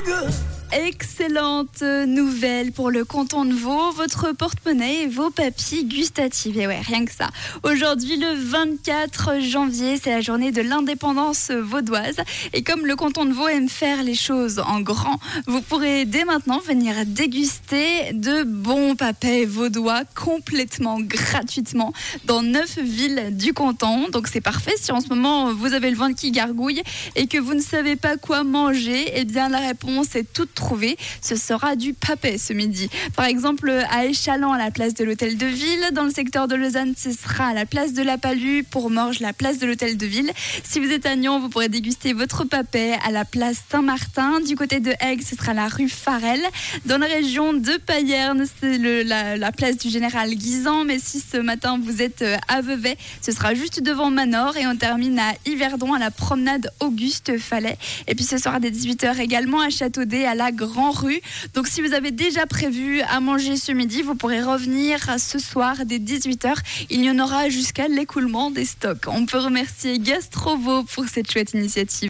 nigga. Excellente nouvelle pour le canton de Vaud, votre porte-monnaie et vos papiers gustatifs. Et ouais, rien que ça. Aujourd'hui, le 24 janvier, c'est la journée de l'indépendance vaudoise. Et comme le canton de Vaud aime faire les choses en grand, vous pourrez dès maintenant venir déguster de bons papets vaudois complètement gratuitement dans neuf villes du canton. Donc c'est parfait. Si en ce moment vous avez le ventre qui gargouille et que vous ne savez pas quoi manger, eh bien la réponse est toute trouver, ce sera du papet ce midi. Par exemple, à Échalant, à la place de l'hôtel de ville. Dans le secteur de Lausanne, ce sera à la place de la Palue. Pour Morges, la place de l'hôtel de ville. Si vous êtes à Nyon, vous pourrez déguster votre papet à la place Saint-Martin. Du côté de Aigues, ce sera la rue Farel. Dans la région de Payerne, c'est la, la, place du général Guisan. Mais si ce matin vous êtes euh, à Vevey, ce sera juste devant Manor. Et on termine à Yverdon, à la promenade Auguste Fallet. Et puis ce sera des 18h également à Châteaudet, à Grand Rue. Donc si vous avez déjà prévu à manger ce midi, vous pourrez revenir ce soir dès 18h. Il y en aura jusqu'à l'écoulement des stocks. On peut remercier Gastrovo pour cette chouette initiative.